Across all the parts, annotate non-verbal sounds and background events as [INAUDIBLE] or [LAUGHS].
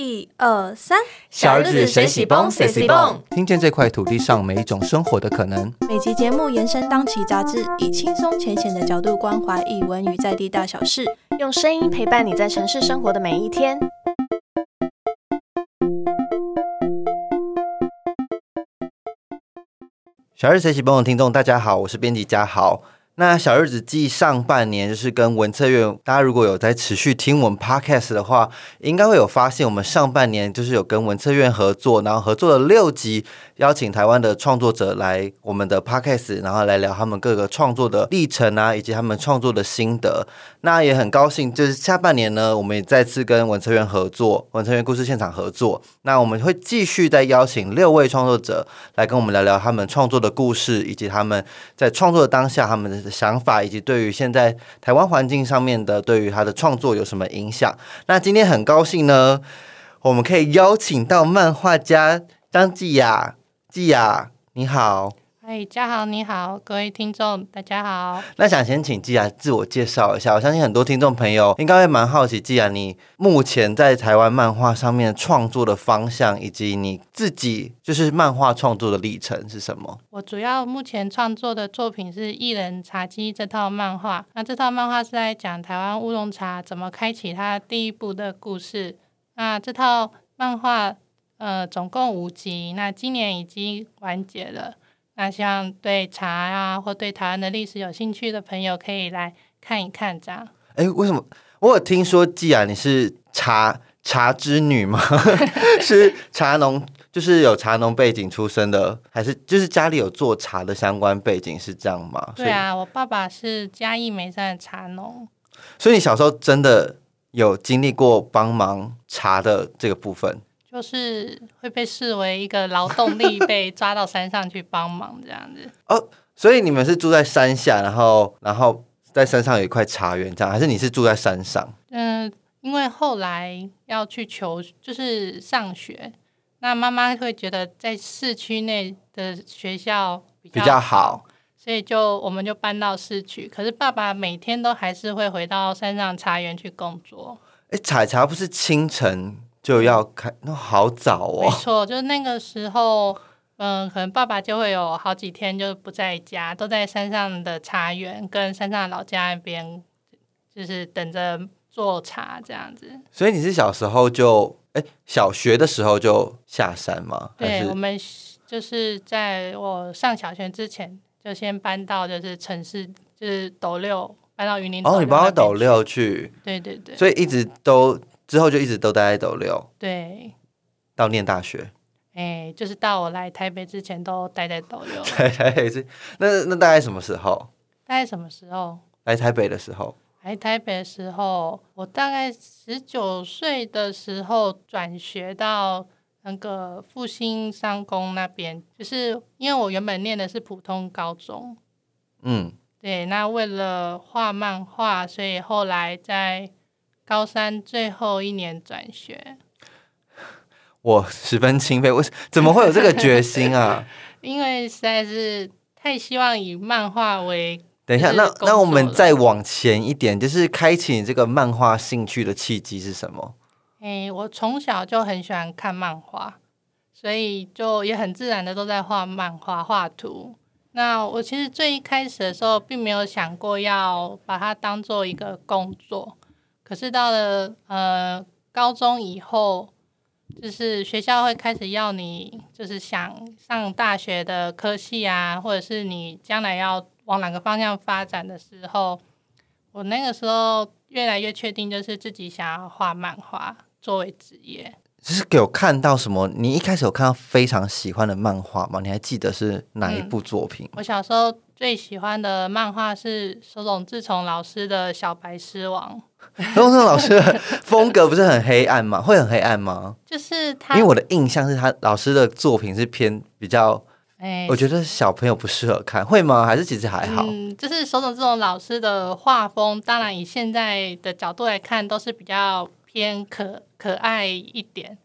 一二三，小日子谁喜蹦谁喜蹦，听见这块土地上每一种生活的可能。每集节目延伸当期杂志，以轻松浅显的角度关怀译文与在地大小事，用声音陪伴你在城市生活的每一天。小日子谁喜蹦的听众，大家好，我是编辑嘉豪。那小日子记上半年就是跟文策院，大家如果有在持续听我们 podcast 的话，应该会有发现，我们上半年就是有跟文策院合作，然后合作了六集，邀请台湾的创作者来我们的 podcast，然后来聊他们各个创作的历程啊，以及他们创作的心得。那也很高兴，就是下半年呢，我们也再次跟文策院合作，文策院故事现场合作。那我们会继续再邀请六位创作者来跟我们聊聊他们创作的故事，以及他们在创作的当下他们的。想法以及对于现在台湾环境上面的对于他的创作有什么影响？那今天很高兴呢，我们可以邀请到漫画家张继雅，季雅你好。哎，嘉豪你好，各位听众大家好。那想先请季雅自我介绍一下，我相信很多听众朋友应该会蛮好奇，季雅你目前在台湾漫画上面创作的方向，以及你自己就是漫画创作的历程是什么？我主要目前创作的作品是《一人茶几》这套漫画。那这套漫画是在讲台湾乌龙茶怎么开启它第一步的故事。那这套漫画呃总共五集，那今年已经完结了。那希望对茶啊，或对台湾的历史有兴趣的朋友，可以来看一看这样。哎，为什么我有听说，既然你是茶茶之女吗？[LAUGHS] 是茶农，就是有茶农背景出身的，还是就是家里有做茶的相关背景是这样吗？对啊，我爸爸是嘉义梅山的茶农。所以你小时候真的有经历过帮忙茶的这个部分？就是会被视为一个劳动力，[LAUGHS] 被抓到山上去帮忙这样子。哦，所以你们是住在山下，然后然后在山上有一块茶园这样，还是你是住在山上？嗯，因为后来要去求，就是上学，那妈妈会觉得在市区内的学校比较好，所以就我们就搬到市区。可是爸爸每天都还是会回到山上茶园去工作。哎，采茶不是清晨？就要开，那好早哦。没错，就是那个时候，嗯，可能爸爸就会有好几天就不在家，都在山上的茶园跟山上老家那边，就是等着做茶这样子。所以你是小时候就，哎，小学的时候就下山吗？对，我们就是在我上小学之前，就先搬到就是城市，就是斗六，搬到云林。哦，你搬到斗六去？对对对。所以一直都。之后就一直都待在斗六，对，到念大学，哎，就是到我来台北之前都待在斗六。[LAUGHS] 来台北是那那大概什么时候？大概什么时候？来台北的时候？来台北的时候，我大概十九岁的时候转学到那个复兴商工那边，就是因为我原本念的是普通高中，嗯，对，那为了画漫画，所以后来在。高三最后一年转学，我十分钦佩。为怎么会有这个决心啊？[LAUGHS] 因为实在是太希望以漫画为。[LAUGHS] 等一下，那那我们再往前一点，就是开启你这个漫画兴趣的契机是什么？哎，我从小就很喜欢看漫画，所以就也很自然的都在画漫画、画图。那我其实最一开始的时候，并没有想过要把它当做一个工作。可是到了呃高中以后，就是学校会开始要你，就是想上大学的科系啊，或者是你将来要往哪个方向发展的时候，我那个时候越来越确定，就是自己想要画漫画作为职业。是有看到什么？你一开始有看到非常喜欢的漫画吗？你还记得是哪一部作品？我小时候最喜欢的漫画是手冢治虫老师的《小白狮王》。[LAUGHS] 手冢老师的风格不是很黑暗吗？会很黑暗吗？就是他，因为我的印象是他老师的作品是偏比较，哎，我觉得小朋友不适合看，会吗？还是其实还好？嗯，就是手冢治虫老师的画风，当然以现在的角度来看，都是比较偏可。可爱一点，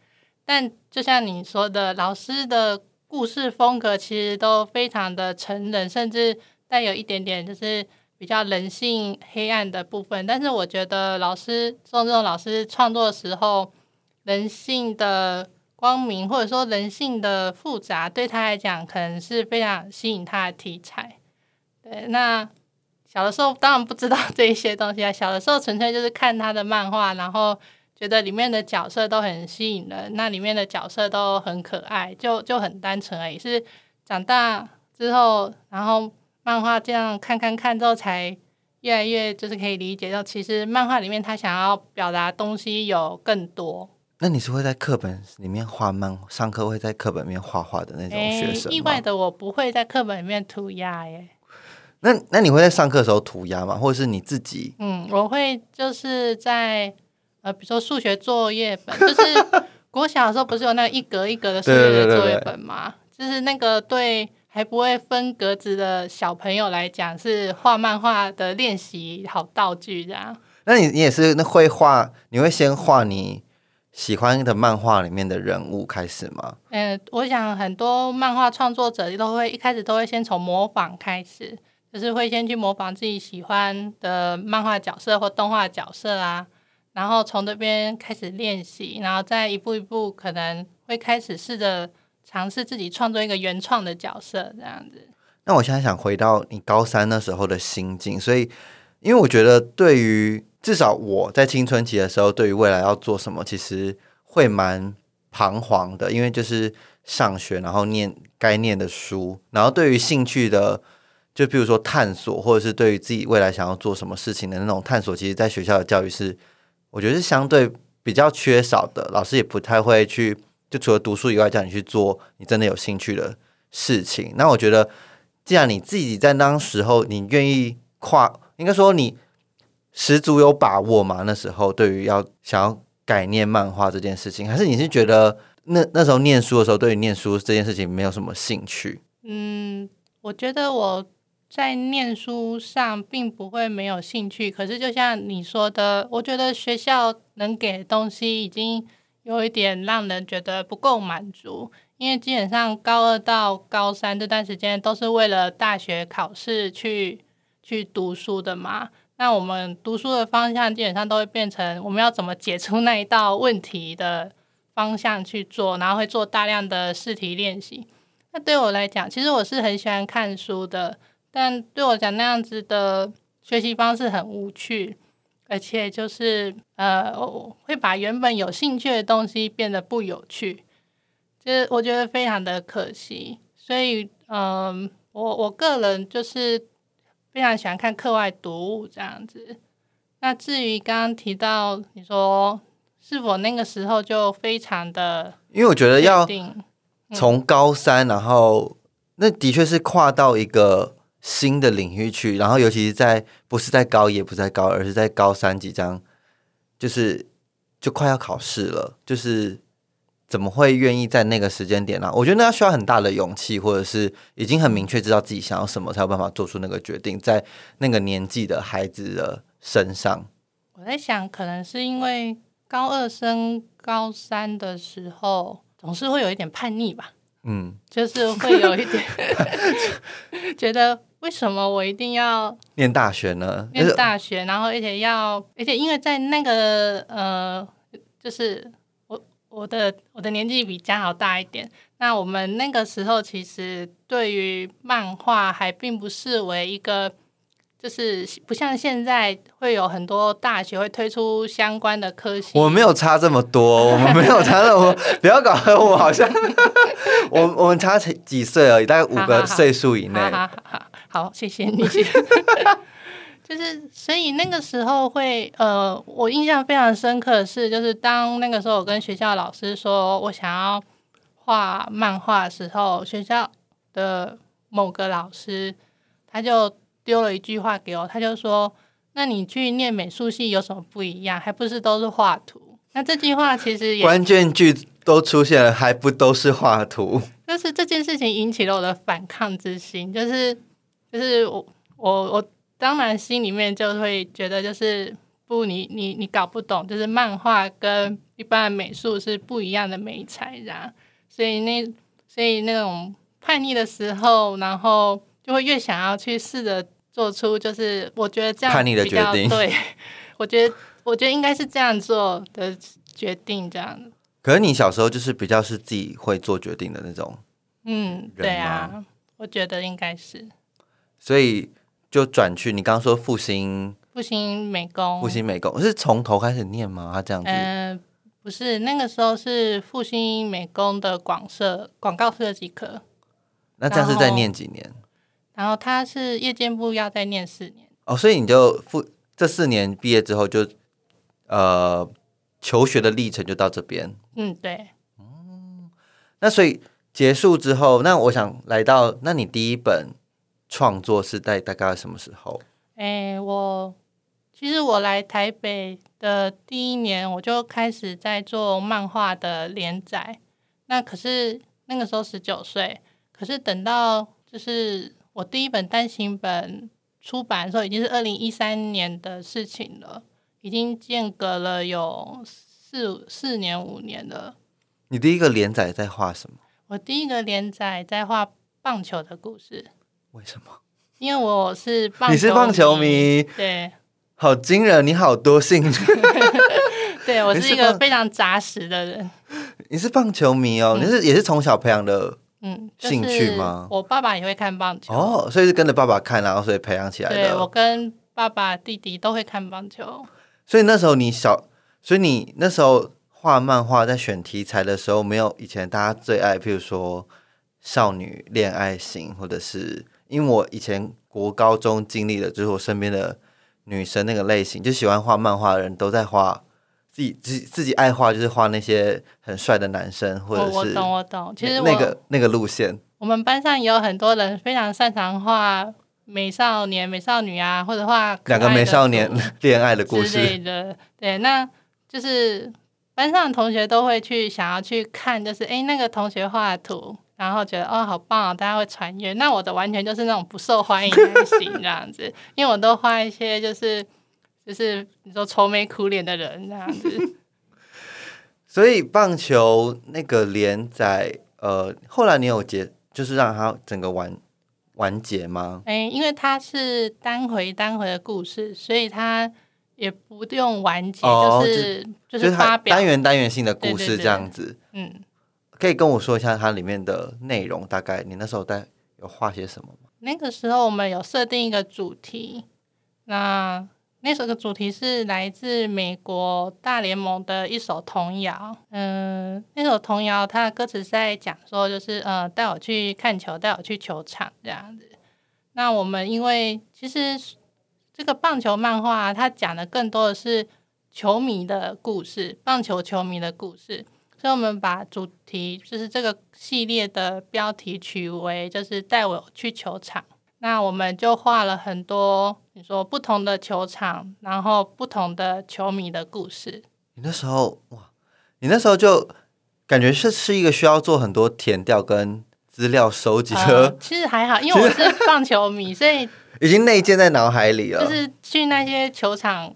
但就像你说的，老师的故事风格其实都非常的成人，甚至带有一点点就是比较人性黑暗的部分。但是我觉得老师做这种老师创作的时候，人性的光明，或者说人性的复杂，对他来讲可能是非常吸引他的题材。对，那小的时候当然不知道 [LAUGHS] 这一些东西啊，小的时候纯粹就是看他的漫画，然后觉得里面的角色都很吸引人，那里面的角色都很可爱，就就很单纯而已。是长大之后，然后漫画这样看看看之后，才越来越就是可以理解到，其实漫画里面他想要表达东西有更多。那你是会在课本里面画漫，上课会在课本里面画画的那种学生吗？意外的，我不会在课本里面涂鸦耶。那那你会在上课的时候涂鸦吗？或者是你自己？嗯，我会就是在呃，比如说数学作业本，就是国小的时候不是有那个一格一格的数学作业本吗？就是那个对还不会分格子的小朋友来讲，是画漫画的练习好道具这样。那你你也是那会画？你会先画你？喜欢的漫画里面的人物开始吗？嗯，我想很多漫画创作者都会一开始都会先从模仿开始，就是会先去模仿自己喜欢的漫画角色或动画角色啊，然后从这边开始练习，然后再一步一步可能会开始试着尝试自己创作一个原创的角色这样子。那我现在想回到你高三那时候的心境，所以因为我觉得对于。至少我在青春期的时候，对于未来要做什么，其实会蛮彷徨的，因为就是上学，然后念该念的书，然后对于兴趣的，就比如说探索，或者是对于自己未来想要做什么事情的那种探索，其实在学校的教育是，我觉得是相对比较缺少的，老师也不太会去，就除了读书以外，叫你去做你真的有兴趣的事情。那我觉得，既然你自己在当时候，你愿意跨，应该说你。十足有把握嘛？那时候对于要想要改念漫画这件事情，还是你是觉得那那时候念书的时候，对于念书这件事情没有什么兴趣？嗯，我觉得我在念书上并不会没有兴趣，可是就像你说的，我觉得学校能给东西已经有一点让人觉得不够满足，因为基本上高二到高三这段时间都是为了大学考试去去读书的嘛。那我们读书的方向基本上都会变成我们要怎么解出那一道问题的方向去做，然后会做大量的试题练习。那对我来讲，其实我是很喜欢看书的，但对我讲那样子的学习方式很无趣，而且就是呃，会把原本有兴趣的东西变得不有趣，就是我觉得非常的可惜。所以，嗯，我我个人就是。非常喜欢看课外读物这样子。那至于刚刚提到你说是否那个时候就非常的，因为我觉得要从高三，然后那的确是跨到一个新的领域去，然后尤其是在不是在高一，也不在高二，而是在高三即将就是就快要考试了，就是。怎么会愿意在那个时间点呢？我觉得那需要很大的勇气，或者是已经很明确知道自己想要什么，才有办法做出那个决定。在那个年纪的孩子的身上，我在想，可能是因为高二升高三的时候，总是会有一点叛逆吧。嗯，就是会有一点 [LAUGHS] 觉得，为什么我一定要念大学呢？念大学，然后而且要，而且因为在那个呃，就是。我我的我的年纪比嘉豪大一点，那我们那个时候其实对于漫画还并不视为一个，就是不像现在会有很多大学会推出相关的科系。我没有差这么多，我们没有差那么，[LAUGHS] 不要搞得我好像 [LAUGHS] 我我们差几岁而已，大概五个岁数以内。好好好，谢谢你。[LAUGHS] 就是，所以那个时候会，呃，我印象非常深刻的是，就是当那个时候我跟学校老师说我想要画漫画的时候，学校的某个老师他就丢了一句话给我，他就说：“那你去念美术系有什么不一样？还不是都是画图？”那这句话其实也关键句都出现了，还不都是画图？就是这件事情引起了我的反抗之心，就是就是我我我。当然，心里面就会觉得，就是不，你你你搞不懂，就是漫画跟一般的美术是不一样的美材，这样，所以那所以那种叛逆的时候，然后就会越想要去试着做出，就是我觉得这样叛逆的决定，对，我觉得我觉得应该是这样做的决定，这样。可是你小时候就是比较是自己会做决定的那种，嗯，对啊，我觉得应该是所以就转去你刚刚说复兴复兴美工。复兴美工是从头开始念吗？他这样子，嗯、不是，那个时候是复兴美工的广设广告设计科，那这样是在念几年？然后他是夜间部要再念四年。哦，所以你就复这四年毕业之后就呃求学的历程就到这边。嗯，对，那所以结束之后，那我想来到，那你第一本创作是在大概什么时候？哎，我其实我来台北的第一年，我就开始在做漫画的连载。那可是那个时候十九岁，可是等到就是我第一本单行本出版的时候，已经是二零一三年的事情了，已经间隔了有四四年五年了。你第一个连载在画什么？我第一个连载在画棒球的故事，为什么？因为我是棒你是棒球迷，对。好惊人！你好多兴趣，[LAUGHS] 对我是一个非常扎实的人，你是棒球迷哦，你是也是从小培养的嗯，兴趣吗我爸爸也会看棒球，哦，所以是跟着爸爸看，然后所以培养起来对我。跟爸爸、弟弟都会看棒球。所以那时候你小，所以你那时候画漫画在选题材的时候，没有以前大家最爱，譬如说少女恋爱型，或者是因为我以前国高中经历的，就是我身边的女生那个类型，就喜欢画漫画的人都在画自己自己自己爱画，就是画那些很帅的男生，或者是我我懂，我懂。其实、那个那个路线。我们班上也有很多人非常擅长画美少年、美少女啊，或者画可两个美少年图恋爱的故之类事，的。对，那就是班上的同学都会去想要去看，就是哎那个同学画的图，然后觉得哦好棒哦，大家会传阅。那我的完全就是那种不受欢迎类型这样子，因为我都画一些就是 [LAUGHS] 就是你说愁眉苦脸的人这样子。所以棒球那个连载，呃，后来你有结，就是让它整个完完结吗？哎，因为它是单回单回的故事，所以它也不用完结，哦就是就就是它发表单元单元性的故事这样子，嗯。可以跟我说一下它里面的内容，大概你那时候在有画些什么吗？那个时候我们有设定一个主题，那那首的主题是来自美国大联盟的一首童谣。嗯，那首童谣它的歌词在讲说，就是呃，带我去看球，带我去球场这样子。那我们因为其实这个棒球漫画、它讲的更多的是球迷的故事，棒球球迷的故事。所以我们把主题就是这个系列的标题取为就是带我去球场。那我们就画了很多你说不同的球场，然后不同的球迷的故事。你那时候哇，你那时候就感觉是是一个需要做很多填调跟资料收集其实还好，因为我是棒球迷，所以 [LAUGHS] 已经内建在脑海里了。就是去那些球场，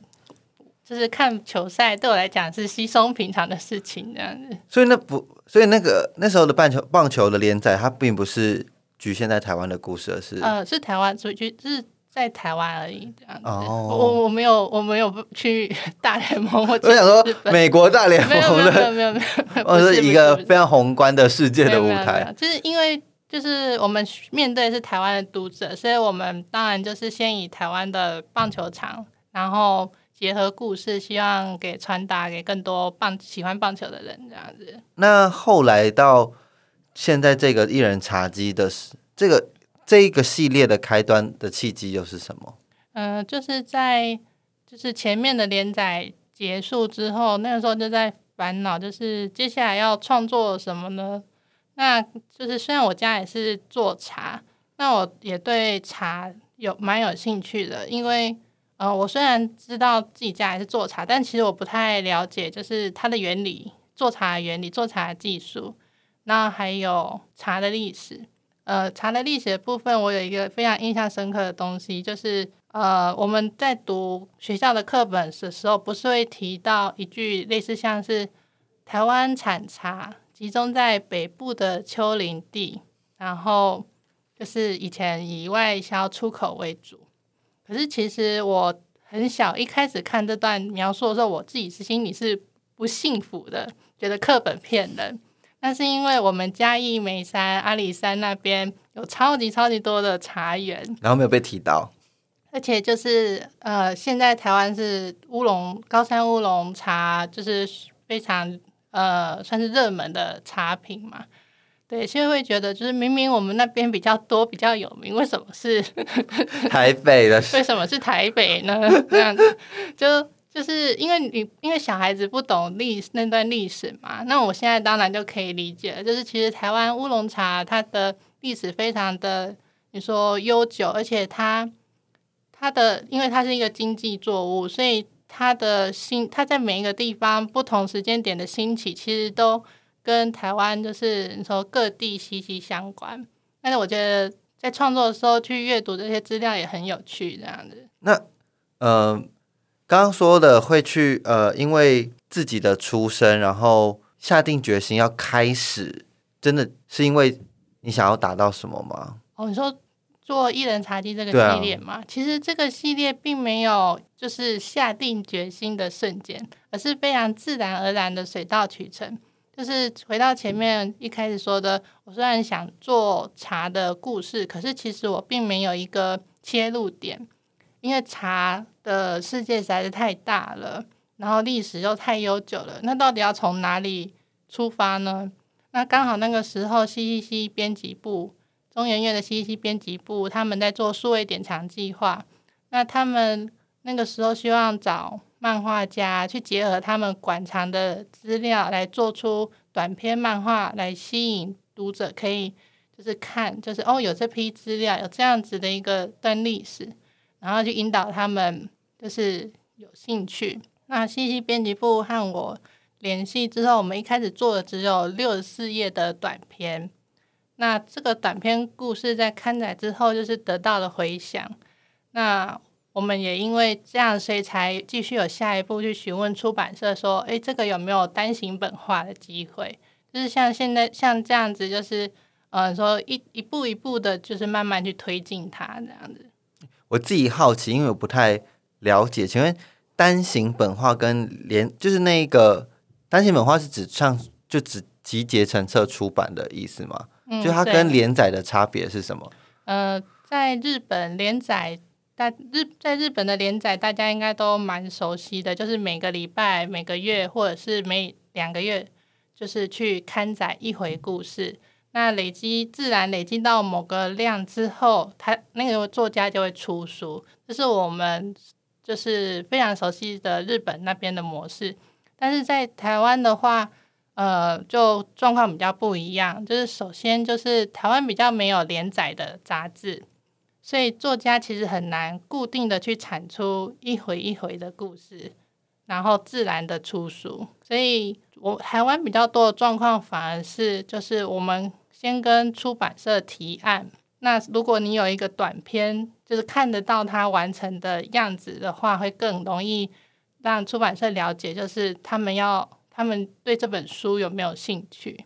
就是看球赛，对我来讲是稀松平常的事情，这样子。所以那不，所以那个那时候的棒球棒球的连载，它并不是局限在台湾的故事，而是、呃，是台湾，所以就是在台湾而已，这样子。哦我我没有我没有去 [LAUGHS] 大联盟我想说美国大联盟的没有，没有没有，[LAUGHS] 哦，不是是一个非常宏观的世界的舞台。就是因为就是我们面对的是台湾的读者，所以我们当然就是先以台湾的棒球场，然后结合故事，希望给传达给更多棒喜欢棒球的人这样子。那后来到现在这个艺人茶几的时这个这一个系列的开端的契机又是什么？嗯、就是在就是前面的连载结束之后，那个时候就在烦恼，就是接下来要创作什么呢？那就是虽然我家也是做茶，那我也对茶有蛮有兴趣的，因为呃，我虽然知道自己家也是做茶，但其实我不太了解，就是它的原理，做茶原理，做茶技术，那还有茶的历史。呃，茶的历史的部分，我有一个非常印象深刻的东西，就是呃，我们在读学校的课本的时候，不是会提到一句类似像是台湾产茶集中在北部的丘陵地，然后就是以前以外销出口为主。可是其实我很小一开始看这段描述的时候，我自己是心里是不幸福的，觉得课本骗人。那是因为我们嘉义梅山、阿里山那边有超级超级多的茶园，然后没有被提到。而且就是呃，现在台湾是乌龙高山乌龙茶，就是非常呃算是热门的茶品嘛。对，现在会觉得就是明明我们那边比较多、比较有名，为什么是 [LAUGHS] 台北的？为什么是台北呢？这样子 [LAUGHS] 就就是因为你因为小孩子不懂历那段历史嘛。那我现在当然就可以理解了，就是其实台湾乌龙茶它的历史非常的你说悠久，而且它它的因为它是一个经济作物，所以它的兴它在每一个地方不同时间点的兴起，其实都。跟台湾就是你说各地息息相关，但是我觉得在创作的时候去阅读这些资料也很有趣，这样子。那呃，刚刚说的会去呃，因为自己的出身，然后下定决心要开始，真的是因为你想要达到什么吗？哦，你说做艺人茶几这个系列嘛？其实这个系列并没有就是下定决心的瞬间，而是非常自然而然的水到渠成。就是回到前面一开始说的，我虽然想做茶的故事，可是其实我并没有一个切入点，因为茶的世界实在是太大了，然后历史又太悠久了，那到底要从哪里出发呢？那刚好那个时候，CCC 编辑部中研院的 CCC 编辑部他们在做数位典藏计划，那他们那个时候希望找。漫画家去结合他们馆藏的资料来做出短篇漫画，来吸引读者可以就是看，就是哦有这批资料，有这样子的一个段历史，然后去引导他们就是有兴趣。那信息编辑部和我联系之后，我们一开始做的只有六十四页的短篇。那这个短篇故事在刊载之后，就是得到了回响。那我们也因为这样，所以才继续有下一步去询问出版社说：“哎，这个有没有单行本化的机会？就是像现在像这样子，就是嗯，说一一步一步的，就是慢慢去推进它这样子。”我自己好奇，因为我不太了解，请问单行本化跟连就是那个单行本化是指上就只集结成册出版的意思吗？就它跟连载的差别是什么？呃，在日本连载。在日在日本的连载，大家应该都蛮熟悉的，就是每个礼拜、每个月或者是每两个月，就是去刊载一回故事。那累积自然累积到某个量之后，他那个作家就会出书。这是我们就是非常熟悉的日本那边的模式。但是在台湾的话，呃，就状况比较不一样。就是首先就是台湾比较没有连载的杂志。所以作家其实很难固定的去产出一回一回的故事，然后自然的出书。所以我台湾比较多的状况，反而是就是我们先跟出版社提案。那如果你有一个短篇，就是看得到它完成的样子的话，会更容易让出版社了解，就是他们要他们对这本书有没有兴趣。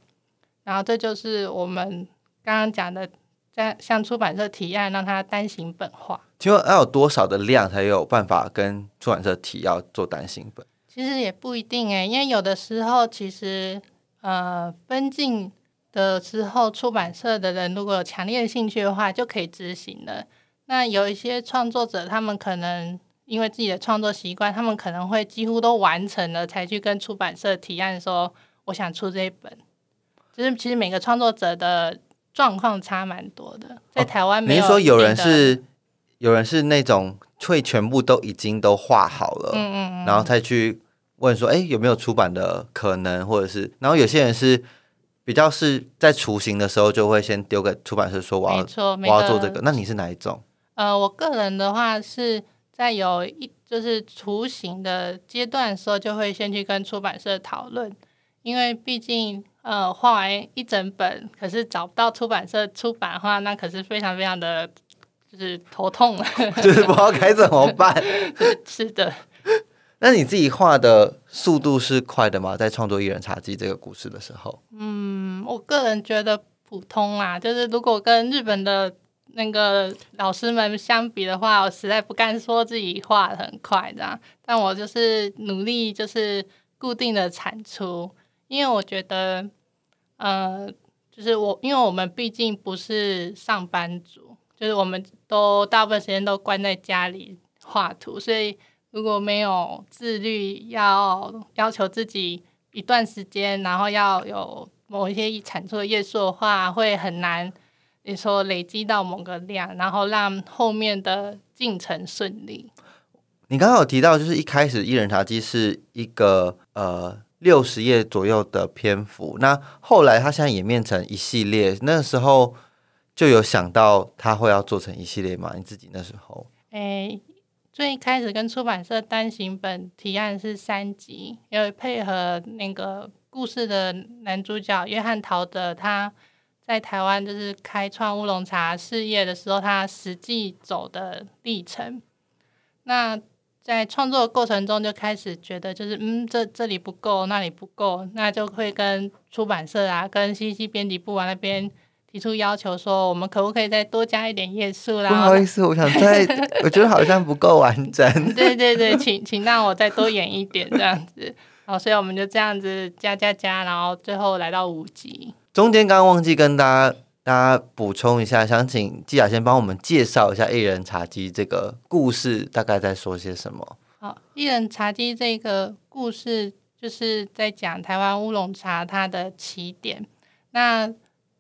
然后这就是我们刚刚讲的。在向出版社提案，让它单行本化。请问要有多少的量才有办法跟出版社提要做单行本？其实也不一定哎，因为有的时候其实呃分镜的时候，出版社的人如果有强烈的兴趣的话，就可以执行了。那有一些创作者，他们可能因为自己的创作习惯，他们可能会几乎都完成了，才去跟出版社提案说我想出这一本。就是其实每个创作者的。状况差蛮多的，在台湾没说有人是有人是那种会全部都已经都画好了，嗯嗯，然后再去问说，哎，有没有出版的可能，或者是，然后有些人是比较是在雏形的时候就会先丢给出版社说，我要我要做这个。那你是哪一种？呃，我个人的话是在有一就是雏形的阶段的时候，就会先去跟出版社讨论，因为毕竟。呃，画完一整本，可是找不到出版社出版的话，那可是非常非常的，就是头痛了，[LAUGHS] 就是不知道该怎么办。[LAUGHS] 是的，那你自己画的速度是快的吗？在创作《一人茶几》这个故事的时候？嗯，我个人觉得普通啦，就是如果跟日本的那个老师们相比的话，我实在不敢说自己画的很快这样，但我就是努力，就是。固定的产出，因为我觉得，呃，就是我，因为我们毕竟不是上班族，就是我们都大部分时间都关在家里画图，所以如果没有自律，要要求自己一段时间，然后要有某一些产出的页数的话，会很难。你说累积到某个量，然后让后面的进程顺利。你刚刚有提到，就是一开始《一人茶几》是一个呃六十页左右的篇幅，那后来它现在演变成一系列，那时候就有想到它会要做成一系列吗？你自己那时候？诶，最开始跟出版社单行本提案是三集，因为配合那个故事的男主角约翰陶德他。在台湾就是开创乌龙茶事业的时候，他实际走的历程。那在创作的过程中，就开始觉得就是嗯，这这里不够，那里不够，那就会跟出版社啊，跟西西编辑部啊那边提出要求，说我们可不可以再多加一点页数啦？不好意思，我想再，我觉得好像不够完整。[LAUGHS] 对对对，请请让我再多演一点这样子。好，所以我们就这样子加加加，然后最后来到五集。中间刚刚忘记跟大家大家补充一下，想请季雅先帮我们介绍一下《一人茶几》这个故事，大概在说些什么？好，《一人茶几》这个故事就是在讲台湾乌龙茶它的起点。那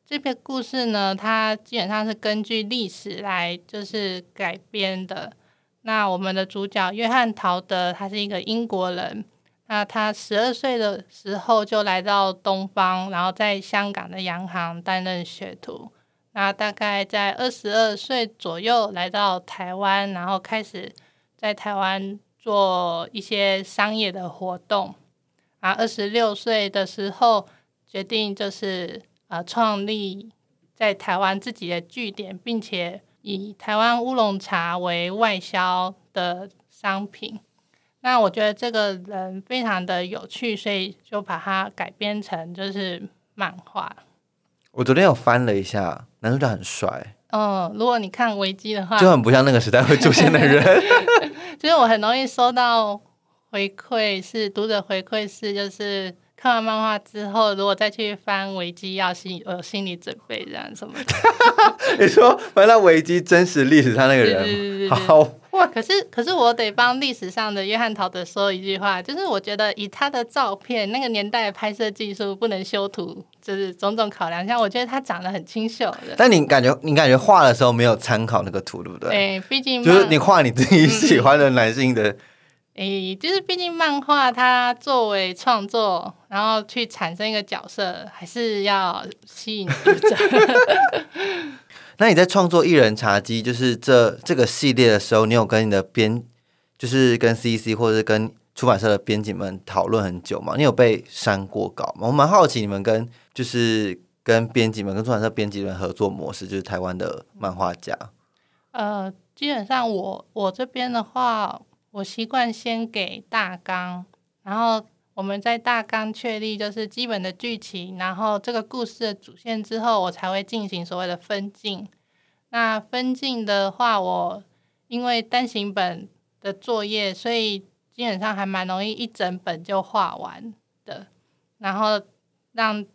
这篇故事呢，它基本上是根据历史来就是改编的。那我们的主角约翰陶德，他是一个英国人。那他十二岁的时候就来到东方，然后在香港的洋行担任学徒。那大概在二十二岁左右来到台湾，然后开始在台湾做一些商业的活动。啊，二十六岁的时候决定就是呃创立在台湾自己的据点，并且以台湾乌龙茶为外销的商品。那我觉得这个人非常的有趣，所以就把它改编成就是漫画。我昨天有翻了一下，男主角很帅。嗯，如果你看维基的话，就很不像那个时代会出现的人。[LAUGHS] 就是我很容易收到回馈，是读者回馈是，就是看完漫画之后，如果再去翻维基，要心有心理准备这样什么的。[LAUGHS] 你说翻到维基真实历史上那个人，好。可是，可是我得帮历史上的约翰陶德说一句话，就是我觉得以他的照片，那个年代的拍摄技术不能修图，就是种种考量。像我觉得他长得很清秀的。但你感觉，你感觉画的时候没有参考那个图，对不对？对，毕竟就是你画你自己喜欢的男性的。诶，就是毕竟漫画它作为创作，然后去产生一个角色，还是要吸引读者。[LAUGHS] 那你在创作《一人茶几》就是这这个系列的时候，你有跟你的编，就是跟 C C 或者是跟出版社的编辑们讨论很久吗？你有被删过稿吗？我蛮好奇你们跟就是跟编辑们、跟出版社编辑们合作模式，就是台湾的漫画家。呃，基本上我我这边的话，我习惯先给大纲，然后我们在大纲确立就是基本的剧情，然后这个故事的主线之后，我才会进行所谓的分镜。那分镜的话，我因为单行本的作业，所以基本上还蛮容易一整本就画完的。然后让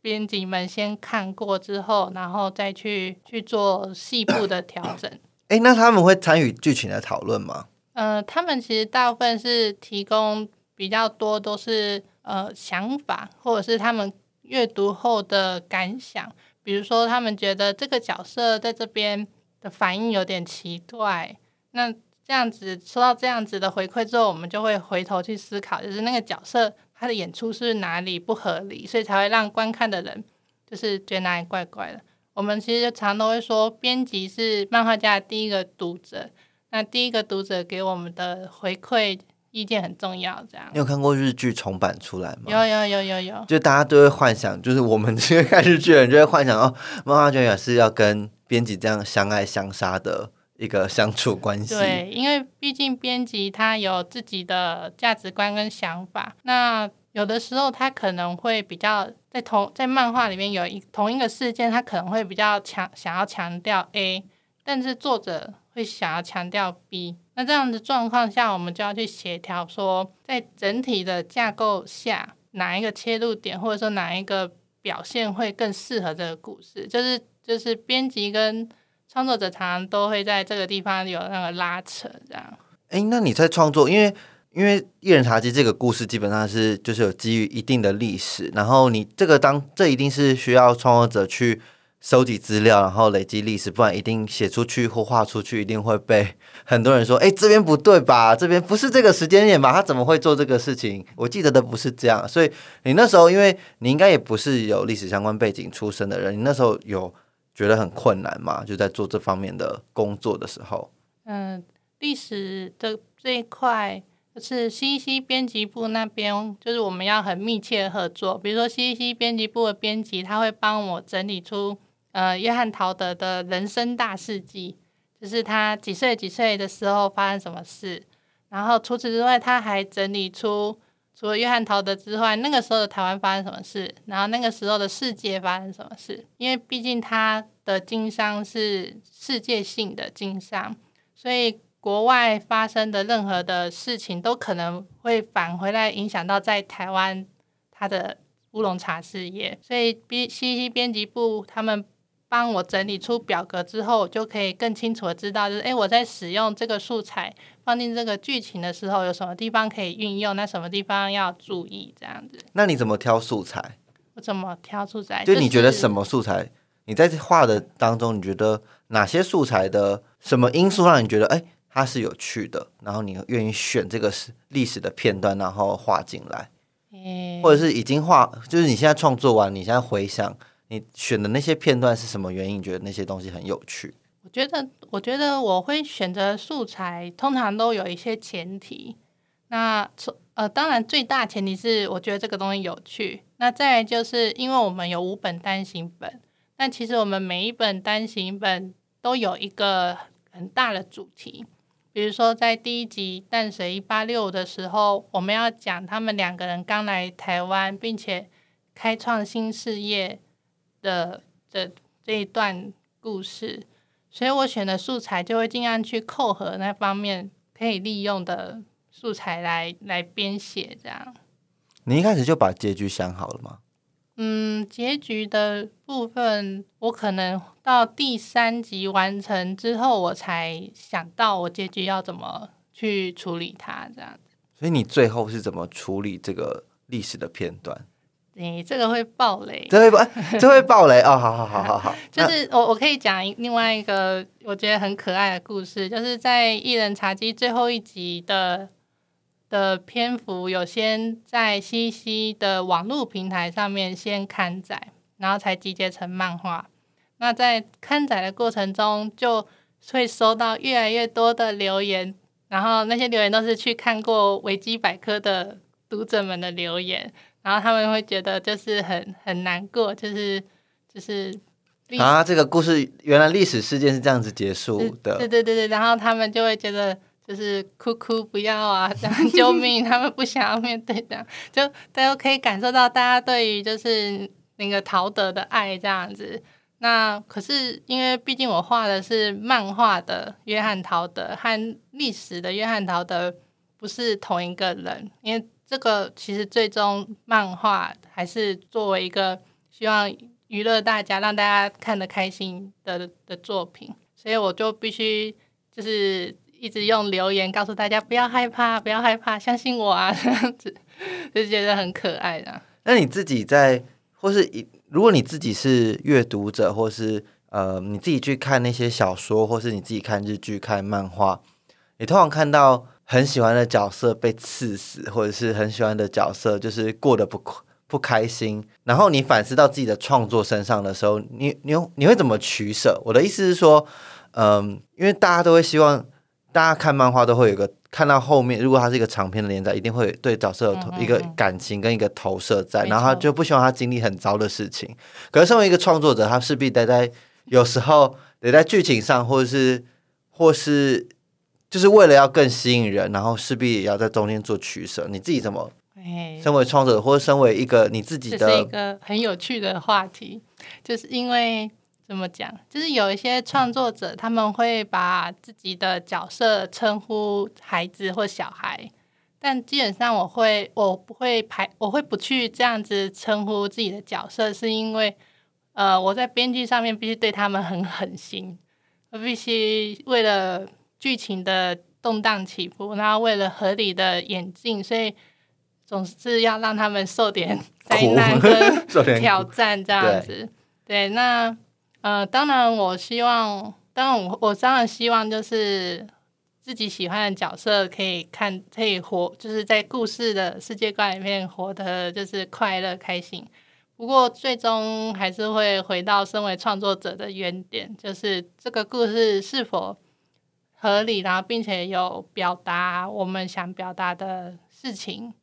编辑们先看过之后，然后再去去做细部的调整。[COUGHS] 哎，那他们会参与剧情的讨论吗？呃，他们其实大部分是提供比较多，都是呃想法，或者是他们阅读后的感想。比如说，他们觉得这个角色在这边的反应有点奇怪，那这样子收到这样子的回馈之后，我们就会回头去思考，就是那个角色他的演出是哪里不合理，所以才会让观看的人就是觉得哪里怪怪的。我们其实常都会说，编辑是漫画家的第一个读者，那第一个读者给我们的回馈。意见很重要，这样。你有看过日剧重版出来吗？有有有有有。就大家都会幻想，就是我们这 [LAUGHS] 些看日剧的人就会幻想哦，漫画家也是要跟编辑这样相爱相杀的一个相处关系。对，因为毕竟编辑他有自己的价值观跟想法，那有的时候他可能会比较在同在漫画里面有一同一个事件，他可能会比较强想要强调 A，但是作者会想要强调 B。那这样的状况下，我们就要去协调说，在整体的架构下，哪一个切入点，或者说哪一个表现会更适合这个故事。就是就是编辑跟创作者常常都会在这个地方有那个拉扯，这样。哎，那你在创作，因为因为《一人茶几》这个故事基本上是就是有基于一定的历史，然后你这个当这一定是需要创作者去。收集资料，然后累积历史，不然一定写出去或画出去，一定会被 [LAUGHS] 很多人说：“哎，这边不对吧？这边不是这个时间点吧？他怎么会做这个事情？”我记得的不是这样，所以你那时候，因为你应该也不是有历史相关背景出身的人，你那时候有觉得很困难吗？就在做这方面的工作的时候。嗯，历史的这一块是 C C 编辑部那边，就是我们要很密切合作。比如说 C C 编辑部的编辑，他会帮我整理出。呃，约翰陶德的人生大事记，就是他几岁几岁的时候发生什么事。然后除此之外，他还整理出除了约翰陶德之外，那个时候的台湾发生什么事，然后那个时候的世界发生什么事。因为毕竟他的经商是世界性的经商，所以国外发生的任何的事情都可能会返回来影响到在台湾他的乌龙茶事业。所以 B C C 编辑部他们。帮我整理出表格之后，就可以更清楚的知道，就是哎，我在使用这个素材放进这个剧情的时候，有什么地方可以运用，那什么地方要注意，这样子。那你怎么挑素材？我怎么挑素材？就你觉得什么素材？你在画的当中，你觉得哪些素材的什么因素让你觉得哎，它是有趣的，然后你愿意选这个是历史的片段，然后画进来？或者是已经画，就是你现在创作完，你现在回想。你选的那些片段是什么原因？觉得那些东西很有趣？我觉得，我觉得我会选择素材，通常都有一些前提。那呃，当然最大前提是我觉得这个东西有趣。那再就是因为我们有五本单行本，但其实我们每一本单行本都有一个很大的主题。比如说在第一集《淡水一八六》的时候，我们要讲他们两个人刚来台湾，并且开创新事业。的这这一段故事，所以我选的素材就会尽量去扣合那方面可以利用的素材来来编写。这样，你一开始就把结局想好了吗？嗯，结局的部分我可能到第三集完成之后，我才想到我结局要怎么去处理它。这样子，所以你最后是怎么处理这个历史的片段？你这个会爆雷，这会爆，这会爆雷哦！好好好好好，[LAUGHS] 就是我我可以讲另外一个我觉得很可爱的故事，就是在《艺人茶几》最后一集的的篇幅，有先在西西的网络平台上面先刊载，然后才集结成漫画。那在刊载的过程中，就会收到越来越多的留言，然后那些留言都是去看过维基百科的读者们的留言。然后他们会觉得就是很很难过，就是就是啊，这个故事原来历史事件是这样子结束的，对对对对。然后他们就会觉得就是哭哭不要啊，[LAUGHS] 这样救命！他们不想要面对这样，就大家可以感受到大家对于就是那个陶德的爱这样子。那可是因为毕竟我画的是漫画的约翰陶德和历史的约翰陶德不是同一个人，因为。这个其实最终漫画还是作为一个希望娱乐大家、让大家看得开心的的作品，所以我就必须就是一直用留言告诉大家不要害怕，不要害怕，相信我啊，[LAUGHS] 这样子就觉得很可爱的。那你自己在，或是一如果你自己是阅读者，或是呃你自己去看那些小说，或是你自己看日剧、看漫画，你通常看到。很喜欢的角色被刺死，或者是很喜欢的角色就是过得不不开心，然后你反思到自己的创作身上的时候，你你你会怎么取舍？我的意思是说，嗯，因为大家都会希望，大家看漫画都会有一个看到后面，如果它是一个长篇的连载，一定会对角色有一个感情跟一个投射在，然后他就不希望他经历很糟的事情。可是身为一个创作者，他势必得在有时候得在剧情上，或者是或是。就是为了要更吸引人，然后势必也要在中间做取舍。你自己怎么？身为创作者，或者身为一个你自己的，是一个很有趣的话题。就是因为，怎么讲？就是有一些创作者，他们会把自己的角色称呼孩子或小孩，但基本上我会我不会排，我会不去这样子称呼自己的角色，是因为呃，我在编剧上面必须对他们很狠心，我必须为了剧情的动荡起伏，然后为了合理的演进，所以总是要让他们受点灾难跟 [LAUGHS] 受点苦挑战这样子。对，那呃，当然我希望，当然我我当然希望就是自己喜欢的角色可以看，可以活，就是在故事的世界观里面活得就是快乐开心。不过最终还是会回到身为创作者的原点，就是这个故事是否合理，然后并且有表达我们想表达的事情。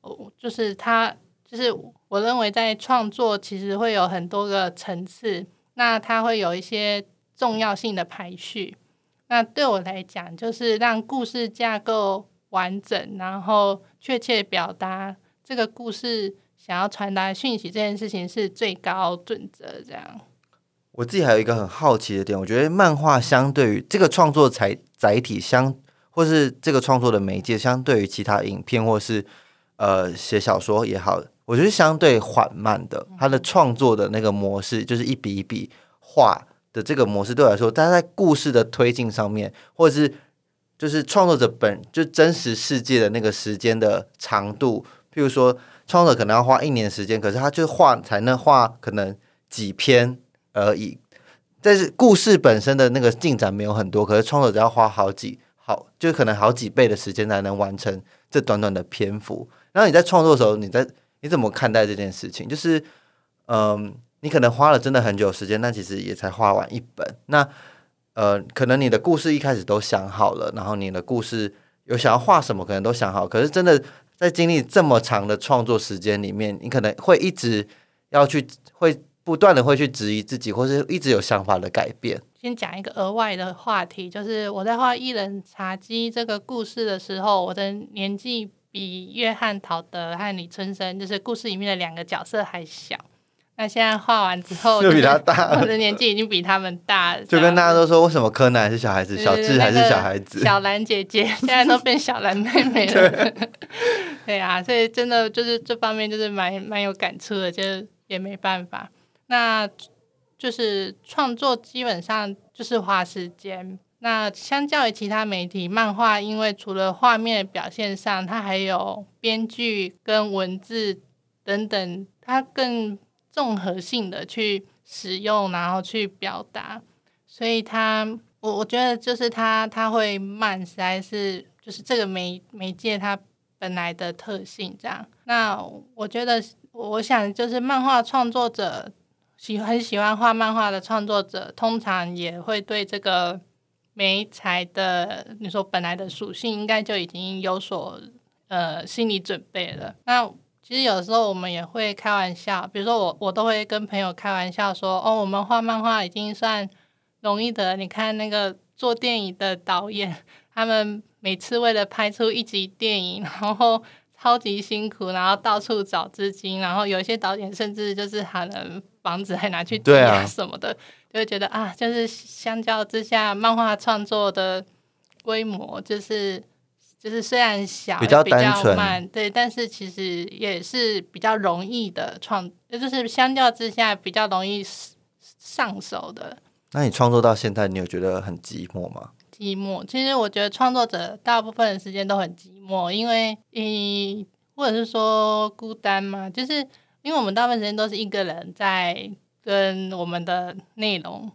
哦，就是他，就是我认为在创作其实会有很多个层次，那它会有一些重要性的排序。那对我来讲，就是让故事架构完整，然后确切表达这个故事想要传达讯息，这件事情是最高准则。这样，我自己还有一个很好奇的点，我觉得漫画相对于这个创作载载体相，或是这个创作的媒介，相对于其他影片或是呃写小说也好，我觉得相对缓慢的。它的创作的那个模式，就是一笔一笔画的这个模式，对我来说，但在故事的推进上面，或者是就是创作者本就真实世界的那个时间的长度，譬如说创作者可能要花一年时间，可是他就画才能画可能几篇而已。但是故事本身的那个进展没有很多，可是创作者要花好几好，就可能好几倍的时间才能完成这短短的篇幅。然后你在创作的时候，你在你怎么看待这件事情？就是，嗯，你可能花了真的很久时间，但其实也才画完一本。那呃，可能你的故事一开始都想好了，然后你的故事有想要画什么，可能都想好。可是真的在经历这么长的创作时间里面，你可能会一直要去，会不断的会去质疑自己，或是一直有想法的改变。先讲一个额外的话题，就是我在画《一人茶几》这个故事的时候，我的年纪比约翰·陶德和李春生，就是故事里面的两个角色还小。那现在画完之后，[LAUGHS] 就比他大 [LAUGHS] 我的年纪已经比他们大，就跟大家都说，为什么柯南还是小孩子，小智还是小孩子？小兰姐姐 [LAUGHS] 现在都变小兰妹妹了。对啊，所以真的就是这方面就是蛮蛮有感触的，就是也没办法。那就是创作基本上就是花时间。那相较于其他媒体，漫画因为除了画面表现上，它还有编剧跟文字等等，它更综合性的去使用，然后去表达，所以它我我觉得就是它它会慢，实在是就是这个媒媒介它本来的特性这样。那我觉得我想就是漫画创作者喜很喜欢画漫画的创作者，通常也会对这个媒材的你说本来的属性，应该就已经有所呃心理准备了。那其实有时候我们也会开玩笑，比如说我我都会跟朋友开玩笑说，哦，我们画漫画已经算容易的。你看那个做电影的导演，[LAUGHS] 他们每次为了拍出一集电影，然后超级辛苦，然后到处找资金，然后有一些导演甚至就是喊人房子还拿去抵押什么的，就会觉得啊，就是相较之下，漫画创作的规模就是。就是虽然小，比较比单纯慢，对，但是其实也是比较容易的创，就是相较之下比较容易上手的那你创作到现在，你有觉得很寂寞吗？寂寞。其实我觉得创作者大部分的时间都很寂寞，因为嗯，或者是说孤单嘛，就是因为我们大部分时间都是一个人在跟我们的内容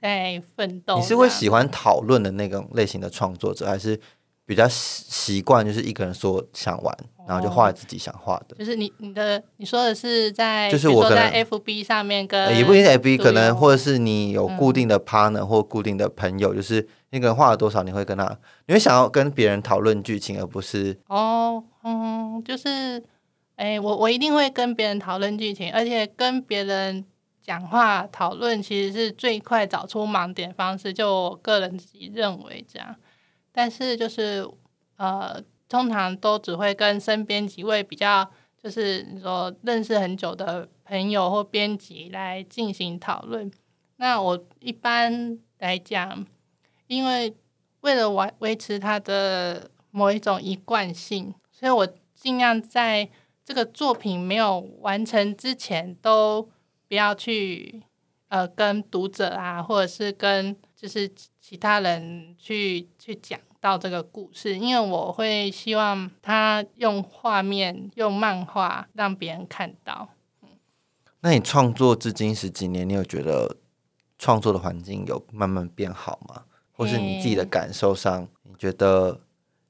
在奋斗。你是会喜欢讨论的那种类型的创作者，还是比较习习惯就是一个人说想玩，然后就画自己想画的？就是你你的你说的是在，就是我可能 FB 上面跟呃也不一定 FB，可能或者是你有固嗯定的 partner 或固定的朋友，就是那个人画了多少，你会跟他，你会想要跟别人讨论剧情，而不是哦，嗯，就是，哎，我我一定会跟别人讨论剧情，而且跟别人讲话讨论，其实是最快找出盲点方式。就我个人自己认为这样，但是就是呃，通常都只会跟身边几位比较，就是你说认识很久的朋友或编辑来进行讨论。那我一般来讲，因为为了维维持它的某一种一贯性，所以我尽量在这个作品没有完成之前，都不要去呃跟读者啊，或者是跟就是其他人去去讲到这个故事，因为我会希望他用画面、用漫画让别人看到。那你创作至今十几年，你有觉得创作的环境有慢慢变好吗？或是你自己的感受上，你觉得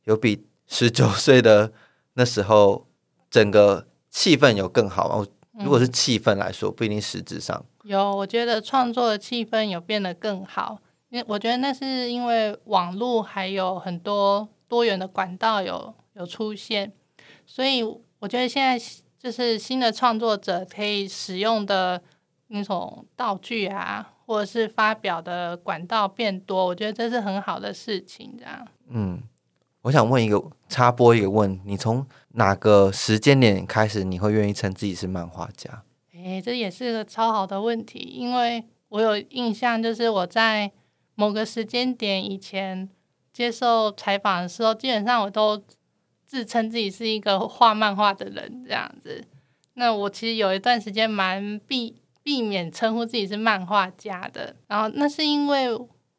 有比十九岁的那时候整个气氛有更好吗？如果是气氛来说，不一定实质上。有，我觉得创作的气氛有变得更好，因为我觉得那是因为网络还有很多多元的管道有有出现，所以我觉得现在就是新的创作者可以使用的那种道具啊，或者是发表的管道变多，我觉得这是很好的事情。这样，嗯，我想问一个插播一个问，你从哪个时间点开始，你会愿意称自己是漫画家？诶，这也是个超好的问题，因为我有印象，就是我在某个时间点以前接受采访的时候，基本上我都自称自己是一个画漫画的人这样子。那我其实有一段时间蛮避避免称呼自己是漫画家的，然后那是因为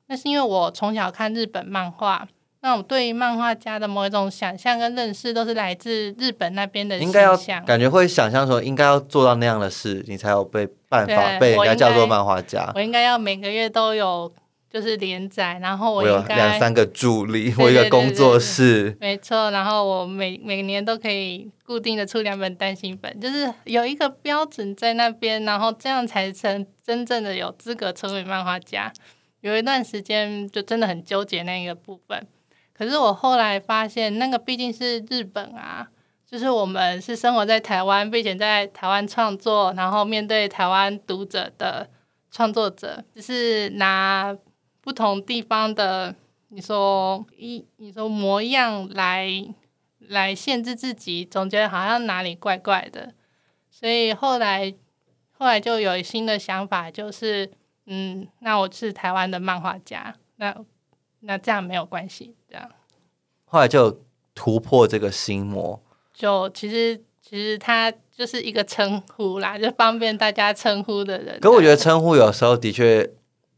那是因为我从小看日本漫画。那我对于漫画家的某一种想象跟认识，都是来自日本那边的应该要想感觉会想象说，应该要做到那样的事，你才有被办法被人家叫做漫画家。我应该要每个月都有就是连载，然后我应该两三个助理，我一个工作室，没错。然后我每每年都可以固定的出两本单行本，就是有一个标准在那边，然后这样才成真正的有资格成为漫画家。有一段时间就真的很纠结那个部分。可是我后来发现，那个毕竟是日本啊，就是我们是生活在台湾，并且在台湾创作，然后面对台湾读者的创作者，就是拿不同地方的，你说一，你说模样来来限制自己，总觉得好像哪里怪怪的。所以后来后来就有新的想法，就是嗯，那我是台湾的漫画家，那。那这样没有关系，这样。后来就突破这个心魔，就其实其实他就是一个称呼啦，就方便大家称呼的人。可我觉得称呼有时候的确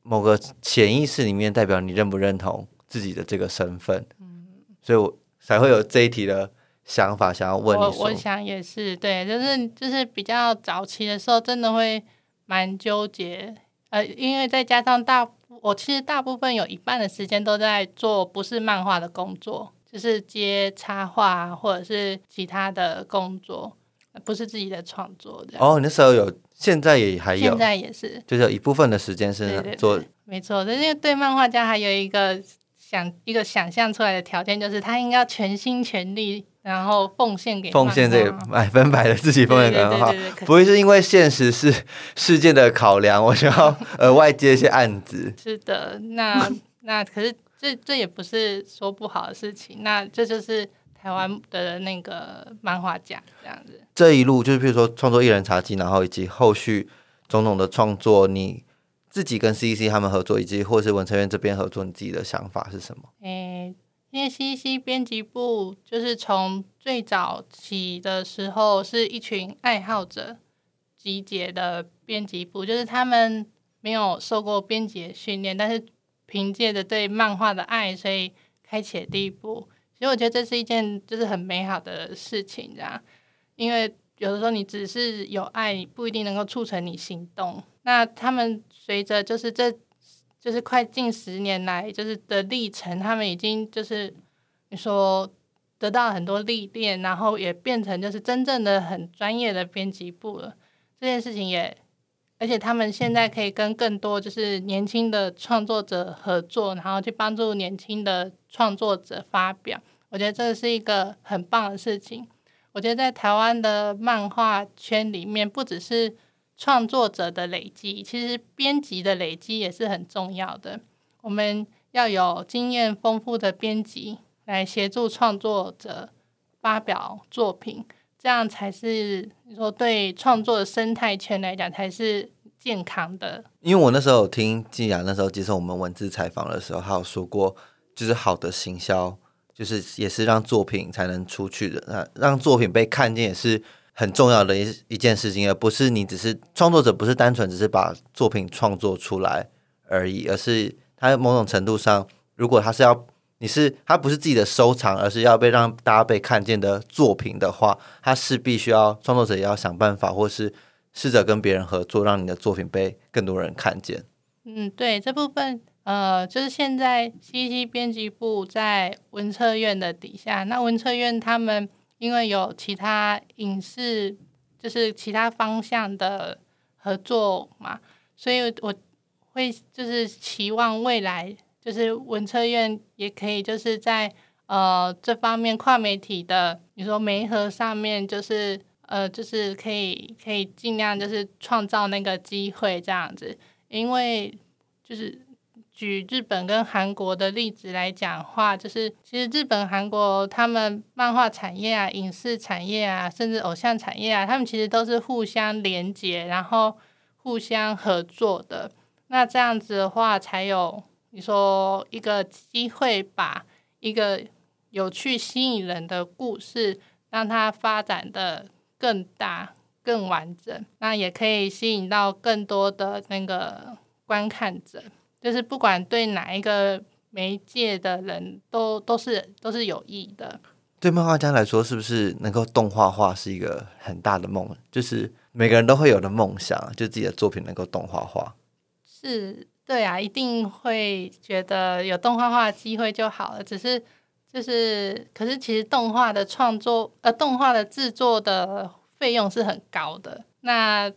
某个潜意识里面代表你认不认同自己的这个身份，嗯，所以我才会有这一题的想法，想要问你。我我想也是，对，就是就是比较早期的时候，真的会蛮纠结，呃，因为再加上大。我其实大部分有一半的时间都在做不是漫画的工作，就是接插画或者是其他的工作，不是自己的创作的。哦，那时候有，现在也还有，现在也是，就是有一部分的时间是做。没错，但是对漫画家还有一个想一个想象出来的条件，就是他应该要全心全力。然后奉献给奉献这个百分百的自己奉献给漫画，不会是因为现实是世界的考量，我想要额外接一些案子。是的，那 [LAUGHS] 那可是这这也不是说不好的事情，那这就是台湾的那个漫画家这样子。这一路就是，比如说创作《一人茶几》，然后以及后续种种的创作，你自己跟 C C 他们合作，以及或是文成院这边合作，你自己的想法是什么？诶。因为 CC 编辑部就是从最早起的时候是一群爱好者集结的编辑部，就是他们没有受过编辑训练，但是凭借着对漫画的爱，所以开启了第一步。其实我觉得这是一件就是很美好的事情，这样，因为有的时候你只是有爱，不一定能够促成你行动。那他们随着就是这。就是快近十年来，就是的历程，他们已经就是你说得到很多历练，然后也变成就是真正的很专业的编辑部了。这件事情也，而且他们现在可以跟更多就是年轻的创作者合作，然后去帮助年轻的创作者发表。我觉得这是一个很棒的事情。我觉得在台湾的漫画圈里面，不只是。创作者的累积，其实编辑的累积也是很重要的。我们要有经验丰富的编辑来协助创作者发表作品，这样才是你说对创作生态圈来讲，才是健康的。因为我那时候有听季雅那时候接受我们文字采访的时候，他有说过，就是好的行销，就是也是让作品才能出去的，那让作品被看见也是很重要的一一件事情，而不是你只是创作者，不是单纯只是把作品创作出来而已，而是他某种程度上，如果他是要你是他不是自己的收藏，而是要被让大家被看见的作品的话，他是必须要创作者也要想办法，或是试着跟别人合作，让你的作品被更多人看见。嗯，对这部分，呃，就是现在 C C 编辑部在文策院的底下，那文策院他们因为有其他影视，就是其他方向的合作嘛，所以我会就是期望未来。就是文策院也可以，就是在呃这方面跨媒体的，你说媒合上面，就是呃就是可以可以尽量就是创造那个机会这样子，因为就是举日本跟韩国的例子来讲话，就是其实日本、韩国他们漫画产业啊、影视产业啊，甚至偶像产业啊，他们其实都是互相连接，然后互相合作的。那这样子的话，才有。你说一个机会把一个有趣、吸引人的故事，让它发展的更大、更完整，那也可以吸引到更多的那个观看者。就是不管对哪一个媒介的人都都是都是有益的。对漫画家来说，是不是能够动画化是一个很大的梦？就是每个人都会有的梦想，就自己的作品能够动画化。是。对啊，一定会觉得有动画化机会就好了。只是就是，可是其实动画的创作，呃，动画的制作的费用是很高的。那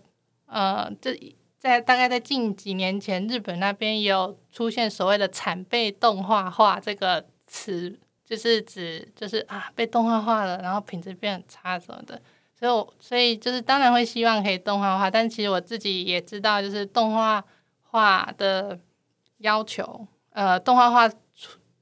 呃，这在大概在近几年前，日本那边有出现所谓的“惨被动画化”这个词，就是指就是啊被动画化了，然后品质变很差什么的。所以，我所以就是当然会希望可以动画化，但其实我自己也知道，就是动画。画的要求，呃，动画画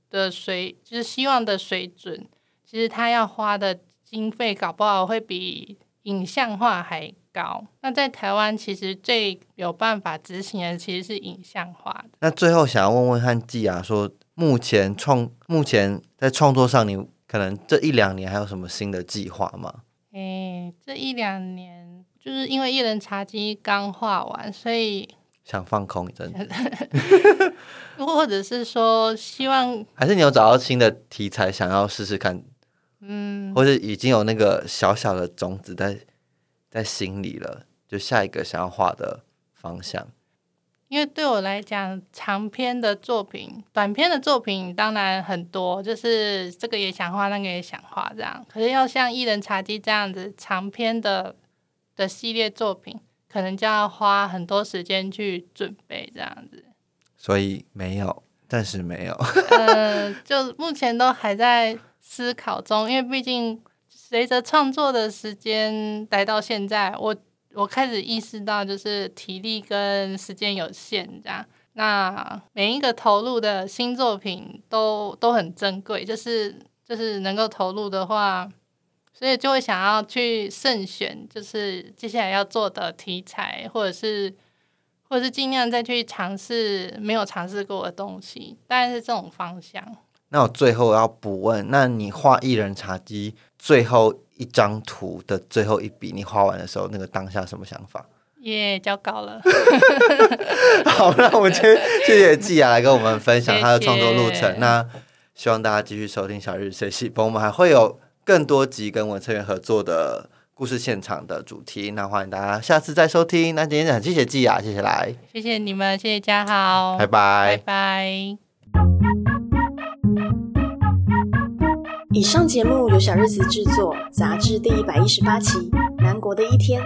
的水就是希望的水准，其实他要花的经费搞不好会比影像化还高。那在台湾，其实最有办法执行的其实是影像化的。那最后想要问问汉季啊，说目前创目前在创作上，你可能这一两年还有什么新的计划吗？诶，这一两年就是因为《一人茶几》刚画完，所以。想放空一阵，[LAUGHS] 或者是说希望，还是你有找到新的题材想要试试看，嗯，或者已经有那个小小的种子在在心里了，就下一个想要画的方向。因为对我来讲，长篇的作品、短篇的作品当然很多，就是这个也想画，那个也想画，这样。可是要像《一人茶几》这样子长篇的的系列作品。可能就要花很多时间去准备这样子，所以没有，暂时没有。呃，[LAUGHS] 就目前都还在思考中，因为毕竟随着创作的时间来到现在，我我开始意识到，就是体力跟时间有限，这样。那每一个投入的新作品都都很珍贵，就是就是能够投入的话。所以就会想要去慎选，就是接下来要做的题材，或者是，或者是尽量再去尝试没有尝试过的东西，大概是这种方向。那我最后要补问，那你画一人茶几最后一张图的最后一笔，你画完的时候，那个当下什么想法？耶，交稿了。[LAUGHS] [LAUGHS] 好，那我们今天谢谢季雅来跟我们分享他的创作路程。那希望大家继续收听小日学习，我们还会有。更多集跟文策员合作的故事现场的主题，那欢迎大家下次再收听。那今天很谢谢季雅，谢谢来，谢谢你们，谢谢嘉豪，拜拜，拜拜。以上节目由小日子制作，杂志第一百一十八期《南国的一天》。